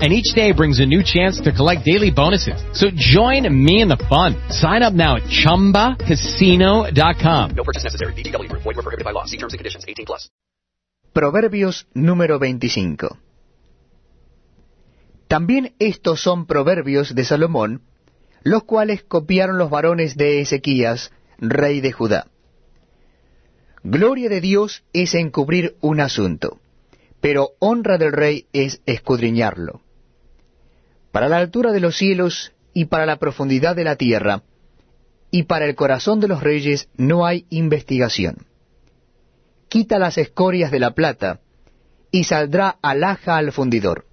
and each day brings a new chance to collect daily bonuses. So join me in the fun. Sign up now at ChumbaCasino.com. No purchase necessary. BGW. Void were prohibited by law. See terms and conditions. 18 plus. Proverbios número 25 También estos son proverbios de Salomón, los cuales copiaron los varones de Ezequías, rey de Judá. Gloria de Dios es encubrir un asunto, pero honra del rey es escudriñarlo para la altura de los cielos y para la profundidad de la tierra, y para el corazón de los reyes no hay investigación. Quita las escorias de la plata, y saldrá alhaja al fundidor.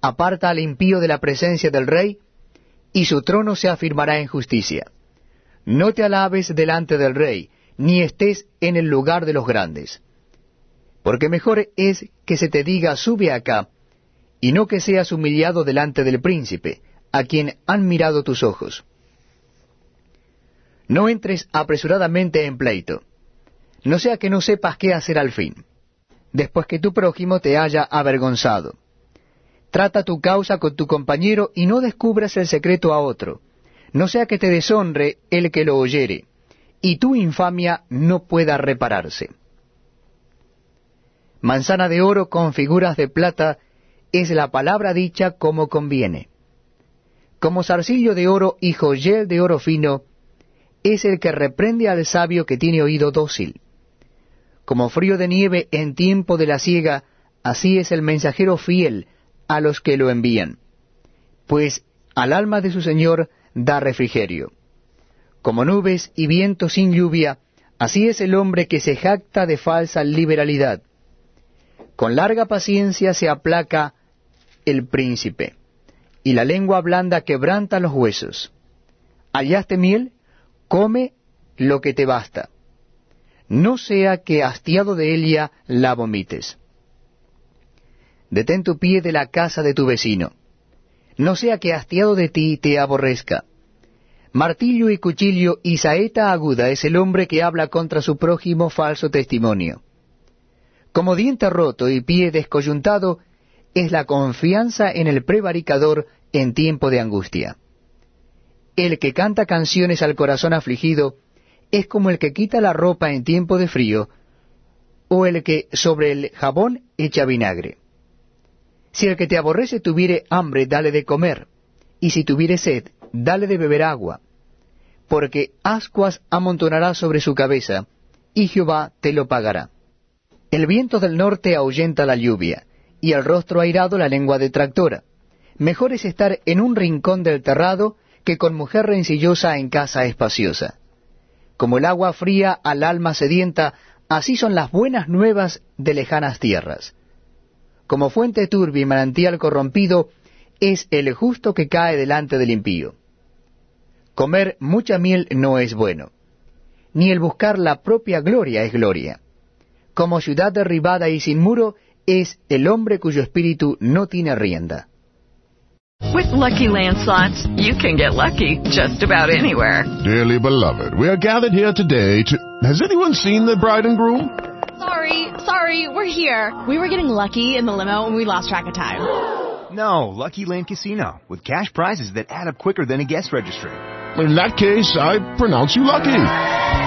Aparta al impío de la presencia del rey, y su trono se afirmará en justicia. No te alabes delante del rey, ni estés en el lugar de los grandes. Porque mejor es que se te diga sube acá, y no que seas humillado delante del príncipe, a quien han mirado tus ojos. No entres apresuradamente en pleito, no sea que no sepas qué hacer al fin, después que tu prójimo te haya avergonzado. Trata tu causa con tu compañero y no descubras el secreto a otro, no sea que te deshonre el que lo oyere, y tu infamia no pueda repararse. Manzana de oro con figuras de plata es la palabra dicha como conviene. Como zarcillo de oro y joyel de oro fino, es el que reprende al sabio que tiene oído dócil. Como frío de nieve en tiempo de la siega, así es el mensajero fiel a los que lo envían, pues al alma de su Señor da refrigerio. Como nubes y viento sin lluvia, así es el hombre que se jacta de falsa liberalidad. Con larga paciencia se aplaca el príncipe, y la lengua blanda quebranta los huesos. Hallaste miel, come lo que te basta. No sea que hastiado de ella la vomites. Detén tu pie de la casa de tu vecino. No sea que hastiado de ti te aborrezca. Martillo y cuchillo y saeta aguda es el hombre que habla contra su prójimo falso testimonio. Como diente roto y pie descoyuntado es la confianza en el prevaricador en tiempo de angustia. El que canta canciones al corazón afligido es como el que quita la ropa en tiempo de frío, o el que sobre el jabón echa vinagre. Si el que te aborrece tuviere hambre, dale de comer, y si tuviere sed, dale de beber agua, porque ascuas amontonará sobre su cabeza, y Jehová te lo pagará. El viento del norte ahuyenta la lluvia, y el rostro airado la lengua detractora. Mejor es estar en un rincón del terrado que con mujer rencillosa en casa espaciosa. Como el agua fría al alma sedienta, así son las buenas nuevas de lejanas tierras. Como fuente turbia y manantial corrompido, es el justo que cae delante del impío. Comer mucha miel no es bueno, ni el buscar la propia gloria es gloria. Como ciudad derribada y sin muro, es el hombre cuyo espíritu no tiene rienda. With lucky landslots, you can get lucky just about anywhere. Dearly beloved, we are gathered here today to. Has anyone seen the bride and groom? Sorry, sorry, we're here. We were getting lucky in the limo and we lost track of time. No, Lucky Land Casino, with cash prizes that add up quicker than a guest registry. In that case, I pronounce you lucky.